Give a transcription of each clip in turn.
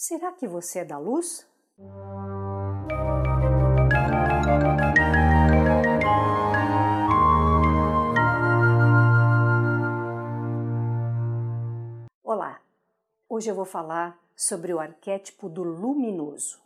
Será que você é da luz? Olá! Hoje eu vou falar sobre o arquétipo do luminoso.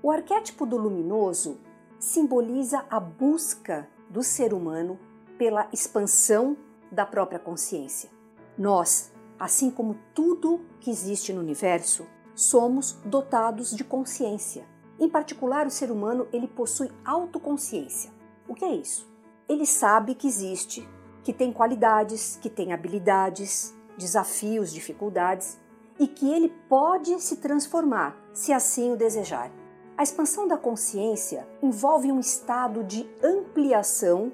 O arquétipo do luminoso simboliza a busca do ser humano pela expansão da própria consciência. Nós, assim como tudo que existe no universo, somos dotados de consciência. Em particular, o ser humano ele possui autoconsciência. O que é isso? Ele sabe que existe, que tem qualidades, que tem habilidades, desafios, dificuldades e que ele pode se transformar se assim o desejar. A expansão da consciência envolve um estado de ampliação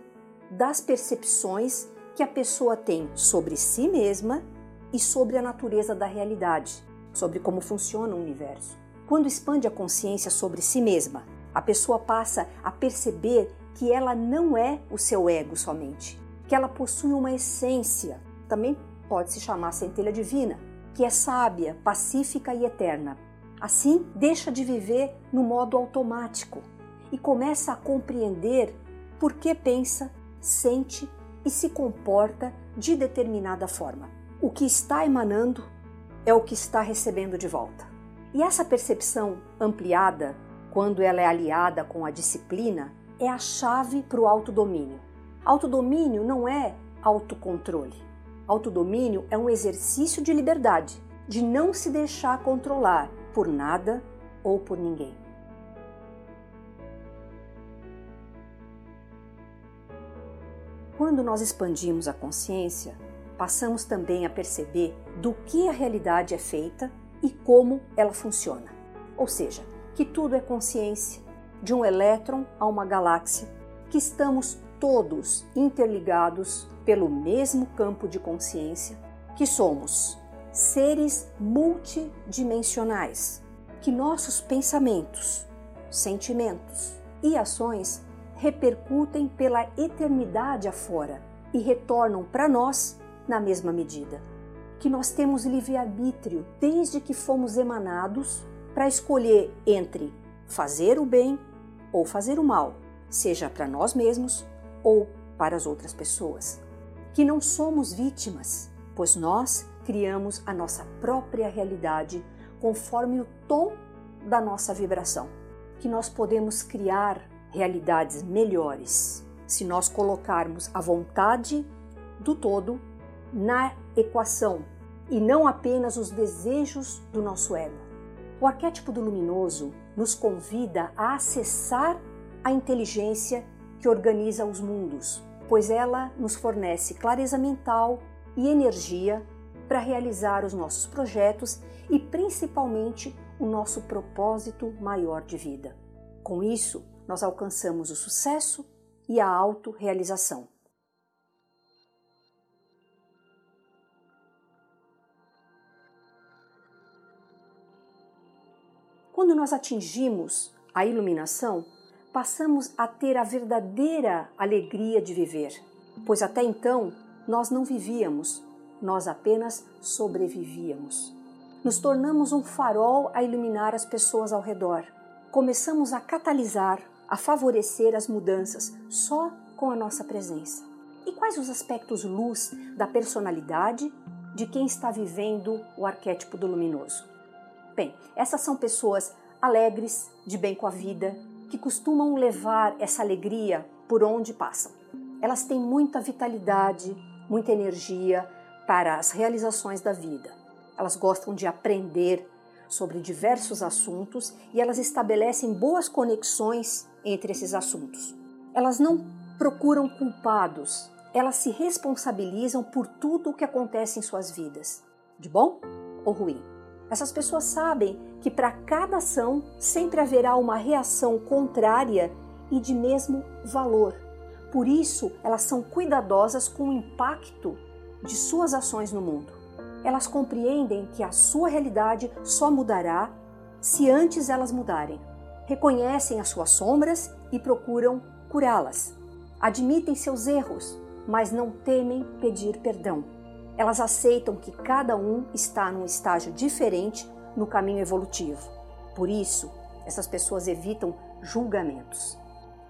das percepções que a pessoa tem sobre si mesma e sobre a natureza da realidade, sobre como funciona o universo. Quando expande a consciência sobre si mesma, a pessoa passa a perceber que ela não é o seu ego somente, que ela possui uma essência, também pode se chamar centelha divina, que é sábia, pacífica e eterna, Assim, deixa de viver no modo automático e começa a compreender por que pensa, sente e se comporta de determinada forma. O que está emanando é o que está recebendo de volta. E essa percepção ampliada, quando ela é aliada com a disciplina, é a chave para o autodomínio. Autodomínio não é autocontrole. Autodomínio é um exercício de liberdade, de não se deixar controlar por nada ou por ninguém. Quando nós expandimos a consciência, passamos também a perceber do que a realidade é feita e como ela funciona. Ou seja, que tudo é consciência, de um elétron a uma galáxia, que estamos todos interligados pelo mesmo campo de consciência, que somos seres multidimensionais, que nossos pensamentos, sentimentos e ações repercutem pela eternidade afora e retornam para nós na mesma medida. Que nós temos livre-arbítrio desde que fomos emanados para escolher entre fazer o bem ou fazer o mal, seja para nós mesmos ou para as outras pessoas. Que não somos vítimas, pois nós criamos a nossa própria realidade conforme o tom da nossa vibração. Que nós podemos criar realidades melhores se nós colocarmos a vontade do todo na equação e não apenas os desejos do nosso ego. O arquétipo do luminoso nos convida a acessar a inteligência que organiza os mundos, pois ela nos fornece clareza mental e energia para realizar os nossos projetos e principalmente o nosso propósito maior de vida. Com isso, nós alcançamos o sucesso e a autorrealização. Quando nós atingimos a iluminação, passamos a ter a verdadeira alegria de viver, pois até então nós não vivíamos nós apenas sobrevivíamos. Nos tornamos um farol a iluminar as pessoas ao redor. Começamos a catalisar, a favorecer as mudanças só com a nossa presença. E quais os aspectos luz da personalidade de quem está vivendo o arquétipo do luminoso? Bem, essas são pessoas alegres, de bem com a vida, que costumam levar essa alegria por onde passam. Elas têm muita vitalidade, muita energia, para as realizações da vida. Elas gostam de aprender sobre diversos assuntos e elas estabelecem boas conexões entre esses assuntos. Elas não procuram culpados, elas se responsabilizam por tudo o que acontece em suas vidas, de bom ou ruim. Essas pessoas sabem que para cada ação sempre haverá uma reação contrária e de mesmo valor. Por isso, elas são cuidadosas com o impacto de suas ações no mundo. Elas compreendem que a sua realidade só mudará se antes elas mudarem. Reconhecem as suas sombras e procuram curá-las. Admitem seus erros mas não temem pedir perdão. Elas aceitam que cada um está num estágio diferente no caminho evolutivo. Por isso, essas pessoas evitam julgamentos.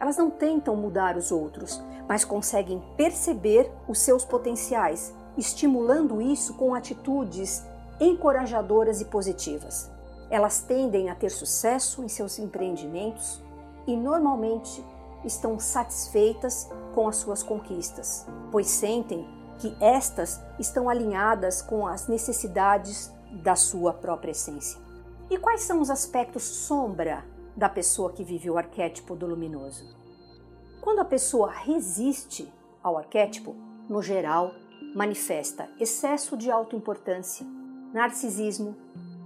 Elas não tentam mudar os outros, mas conseguem perceber os seus potenciais, estimulando isso com atitudes encorajadoras e positivas. Elas tendem a ter sucesso em seus empreendimentos e normalmente estão satisfeitas com as suas conquistas, pois sentem que estas estão alinhadas com as necessidades da sua própria essência. E quais são os aspectos sombra da pessoa que vive o arquétipo do luminoso? Quando a pessoa resiste ao arquétipo, no geral, manifesta excesso de autoimportância, narcisismo,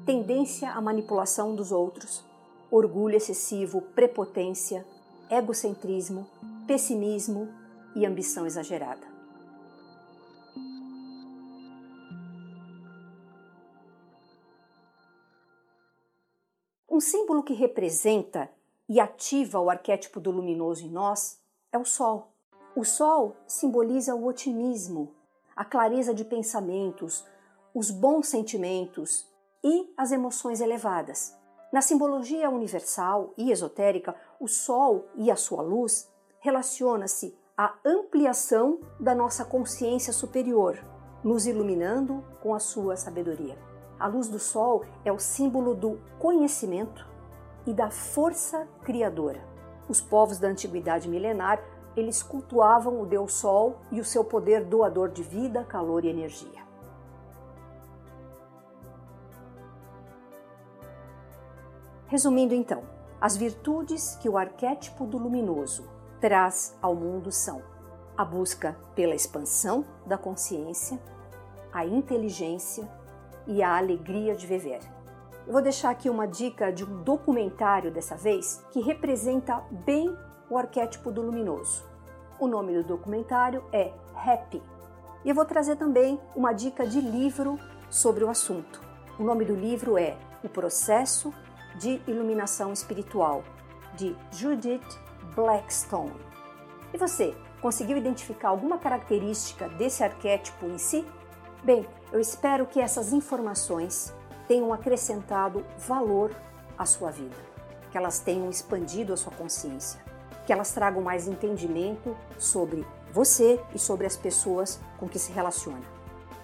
tendência à manipulação dos outros, orgulho excessivo, prepotência, egocentrismo, pessimismo e ambição exagerada. Um símbolo que representa e ativa o arquétipo do luminoso em nós é o Sol. O Sol simboliza o otimismo, a clareza de pensamentos, os bons sentimentos e as emoções elevadas. Na simbologia universal e esotérica, o Sol e a sua luz relaciona-se à ampliação da nossa consciência superior, nos iluminando com a sua sabedoria. A luz do Sol é o símbolo do conhecimento e da força criadora. Os povos da antiguidade milenar, eles cultuavam o Deus Sol e o seu poder doador de vida, calor e energia. Resumindo então, as virtudes que o arquétipo do luminoso traz ao mundo são a busca pela expansão da consciência, a inteligência e a alegria de viver. Eu vou deixar aqui uma dica de um documentário dessa vez que representa bem o arquétipo do luminoso. O nome do documentário é Happy. E eu vou trazer também uma dica de livro sobre o assunto. O nome do livro é O Processo de Iluminação Espiritual, de Judith Blackstone. E você, conseguiu identificar alguma característica desse arquétipo em si? Bem, eu espero que essas informações tenham acrescentado valor à sua vida, que elas tenham expandido a sua consciência, que elas tragam mais entendimento sobre você e sobre as pessoas com que se relaciona.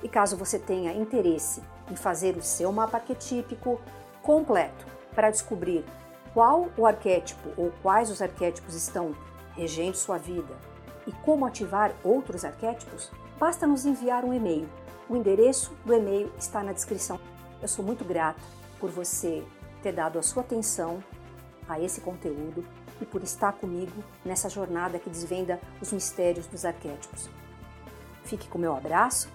E caso você tenha interesse em fazer o seu mapa arquetípico completo para descobrir qual o arquétipo ou quais os arquétipos estão regendo sua vida e como ativar outros arquétipos, basta nos enviar um e-mail. O endereço do e-mail está na descrição. Eu sou muito grata por você ter dado a sua atenção a esse conteúdo e por estar comigo nessa jornada que desvenda os mistérios dos arquétipos. Fique com meu abraço